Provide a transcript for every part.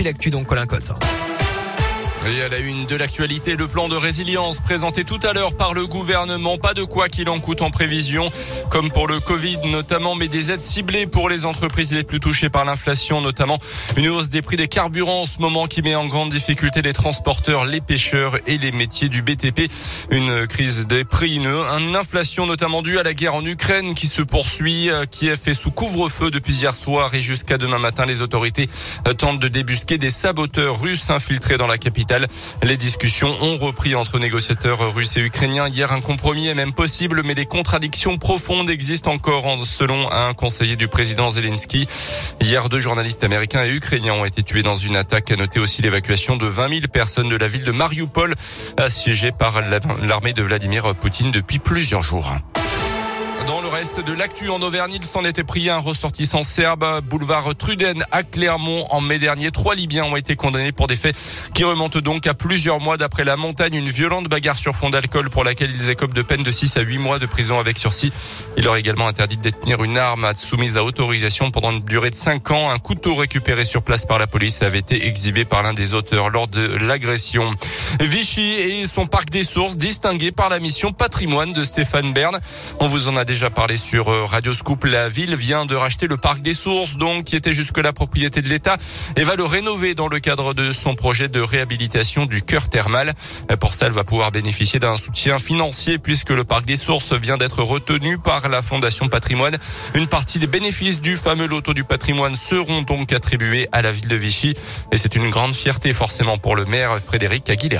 puis l'actu donc Colin Cotte. Et à la une de l'actualité, le plan de résilience présenté tout à l'heure par le gouvernement. Pas de quoi qu'il en coûte en prévision, comme pour le Covid notamment, mais des aides ciblées pour les entreprises les plus touchées par l'inflation, notamment une hausse des prix des carburants en ce moment qui met en grande difficulté les transporteurs, les pêcheurs et les métiers du BTP. Une crise des prix, une, inflation notamment due à la guerre en Ukraine qui se poursuit, euh, qui est fait sous couvre-feu depuis hier soir et jusqu'à demain matin. Les autorités tentent de débusquer des saboteurs russes infiltrés dans la capitale les discussions ont repris entre négociateurs russes et ukrainiens. Hier, un compromis est même possible, mais des contradictions profondes existent encore, selon un conseiller du président Zelensky. Hier, deux journalistes américains et ukrainiens ont été tués dans une attaque. À noter aussi l'évacuation de 20 000 personnes de la ville de Mariupol, assiégée par l'armée de Vladimir Poutine depuis plusieurs jours. Reste de l'actu en Auvergne, il s'en était pris un ressortissant serbe, boulevard Truden à Clermont en mai dernier. Trois Libyens ont été condamnés pour des faits qui remontent donc à plusieurs mois d'après la montagne. Une violente bagarre sur fond d'alcool pour laquelle ils écopent de peine de 6 à 8 mois de prison avec sursis. Il leur est également interdit de détenir une arme soumise à autorisation pendant une durée de 5 ans. Un couteau récupéré sur place par la police avait été exhibé par l'un des auteurs lors de l'agression. Vichy et son parc des sources distingué par la mission patrimoine de Stéphane Bern. On vous en a déjà parlé sur euh, Radio Scoop. La ville vient de racheter le parc des sources, donc qui était jusque la propriété de l'État, et va le rénover dans le cadre de son projet de réhabilitation du cœur thermal. Pour ça, elle va pouvoir bénéficier d'un soutien financier puisque le parc des sources vient d'être retenu par la Fondation Patrimoine. Une partie des bénéfices du fameux loto du patrimoine seront donc attribués à la ville de Vichy, et c'est une grande fierté forcément pour le maire Frédéric Aguilera.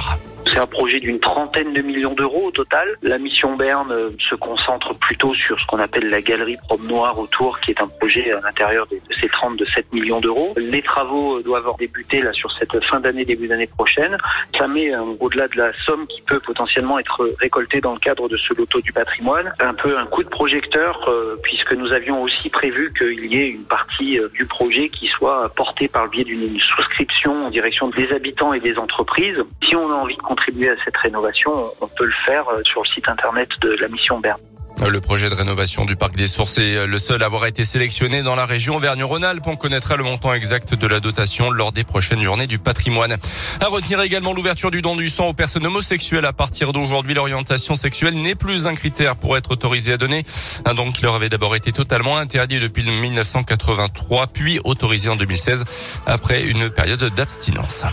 C'est un projet d'une trentaine de millions d'euros au total. La mission Berne euh, se concentre plutôt sur ce qu'on appelle la galerie Noire autour, qui est un projet à l'intérieur de ces 37 millions d'euros. Les travaux euh, doivent débuter là sur cette fin d'année, début d'année prochaine. Ça met euh, au-delà de la somme qui peut potentiellement être récoltée dans le cadre de ce loto du patrimoine, un peu un coup de projecteur, puisque nous avions aussi prévu qu'il y ait une partie du projet qui soit portée par le biais d'une souscription en direction des habitants et des entreprises. Si on a envie de contribuer à cette rénovation, on peut le faire euh, sur le site internet de la mission Berne. Le projet de rénovation du parc des Sources est le seul à avoir été sélectionné dans la région Auvergne-Rhône-Alpes. On connaîtra le montant exact de la dotation lors des prochaines journées du patrimoine. À retenir également l'ouverture du don du sang aux personnes homosexuelles. À partir d'aujourd'hui, l'orientation sexuelle n'est plus un critère pour être autorisé à donner. Un don qui leur avait d'abord été totalement interdit depuis 1983, puis autorisé en 2016 après une période d'abstinence.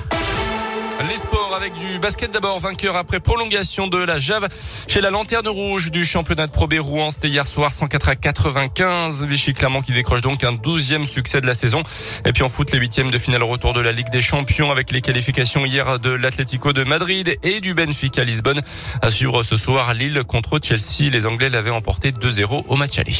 Les sports avec du basket d'abord, vainqueur après prolongation de la Jave chez la Lanterne Rouge du championnat de Pro B Rouen. C'était hier soir 104 à 95. Vichy Clermont qui décroche donc un douzième succès de la saison. Et puis en foot, les huitièmes de finale retour de la Ligue des Champions avec les qualifications hier de l'Atlético de Madrid et du Benfica Lisbonne. À suivre ce soir, Lille contre Chelsea. Les Anglais l'avaient emporté 2-0 au match aller.